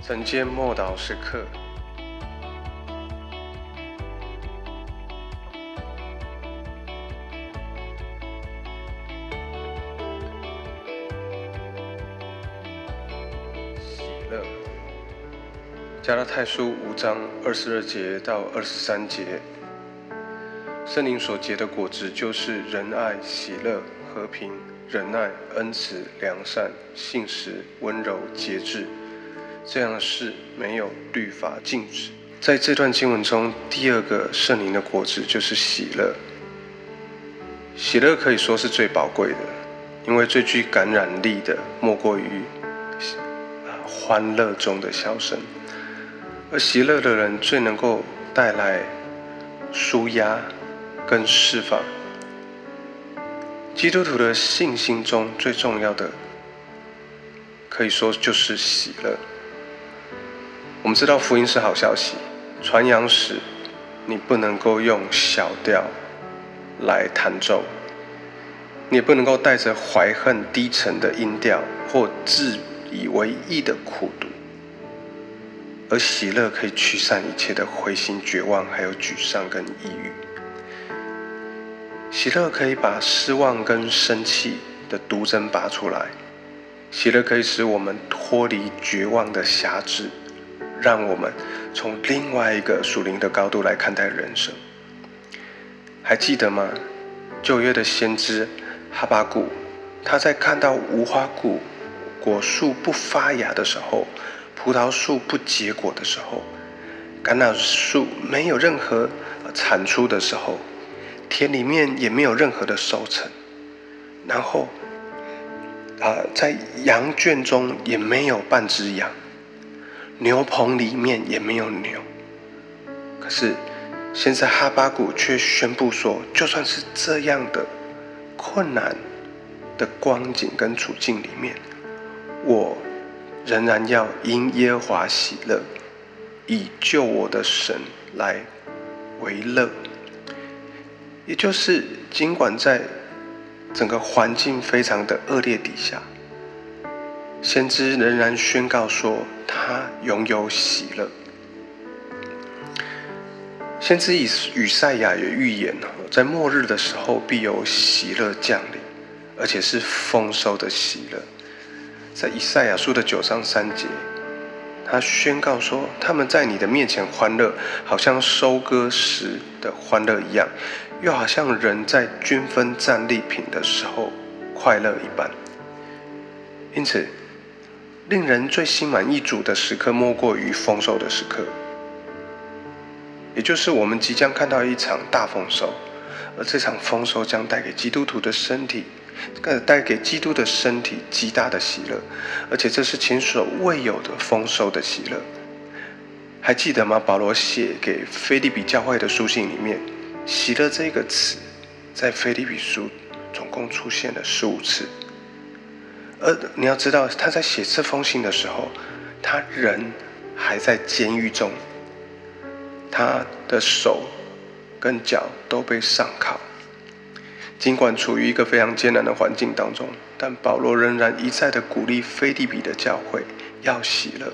晨间默祷时刻。喜乐。加拉太书五章二十二节到二十三节，圣灵所结的果子就是仁爱、喜乐、和平、忍耐、恩慈、良善、信实、温柔、节制。这样的事没有律法禁止。在这段经文中，第二个圣灵的果子就是喜乐。喜乐可以说是最宝贵的，因为最具感染力的莫过于欢乐中的笑声。而喜乐的人最能够带来舒压跟释放。基督徒的信心中最重要的，可以说就是喜乐。我们知道福音是好消息，传扬时你不能够用小调来弹奏，你也不能够带着怀恨低沉的音调或自以为意的苦读，而喜乐可以驱散一切的灰心绝望，还有沮丧跟抑郁。喜乐可以把失望跟生气的毒针拔出来，喜乐可以使我们脱离绝望的辖制。让我们从另外一个属灵的高度来看待人生。还记得吗？旧约的先知哈巴谷，他在看到无花果果树不发芽的时候，葡萄树不结果的时候，橄榄树没有任何产出的时候，田里面也没有任何的收成，然后啊，在羊圈中也没有半只羊。牛棚里面也没有牛，可是现在哈巴谷却宣布说，就算是这样的困难的光景跟处境里面，我仍然要因耶华喜乐，以救我的神来为乐。也就是，尽管在整个环境非常的恶劣底下。先知仍然宣告说，他拥有喜乐。先知以以赛亚也预言在末日的时候必有喜乐降临，而且是丰收的喜乐。在以赛亚书的九章三节，他宣告说，他们在你的面前欢乐，好像收割时的欢乐一样，又好像人在均分战利品的时候快乐一般。因此。令人最心满意足的时刻，莫过于丰收的时刻，也就是我们即将看到一场大丰收，而这场丰收将带给基督徒的身体，带给基督的身体极大的喜乐，而且这是前所未有的丰收的喜乐。还记得吗？保罗写给菲利比教会的书信里面，“喜乐”这个词，在菲利比书总共出现了十五次。而你要知道，他在写这封信的时候，他人还在监狱中，他的手跟脚都被上铐。尽管处于一个非常艰难的环境当中，但保罗仍然一再的鼓励菲利比的教会要喜乐。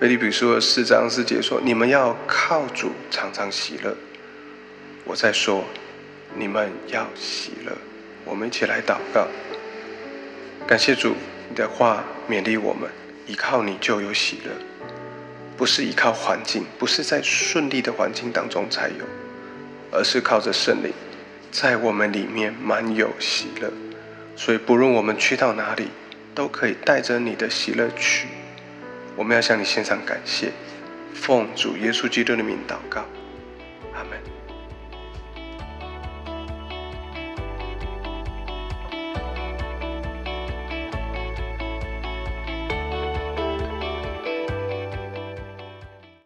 菲利比书四章四节说：“你们要靠主常常喜乐。”我在说，你们要喜乐。我们一起来祷告。感谢主，你的话勉励我们，依靠你就有喜乐，不是依靠环境，不是在顺利的环境当中才有，而是靠着圣灵，在我们里面满有喜乐。所以不论我们去到哪里，都可以带着你的喜乐去。我们要向你献上感谢，奉主耶稣基督的名祷告，阿门。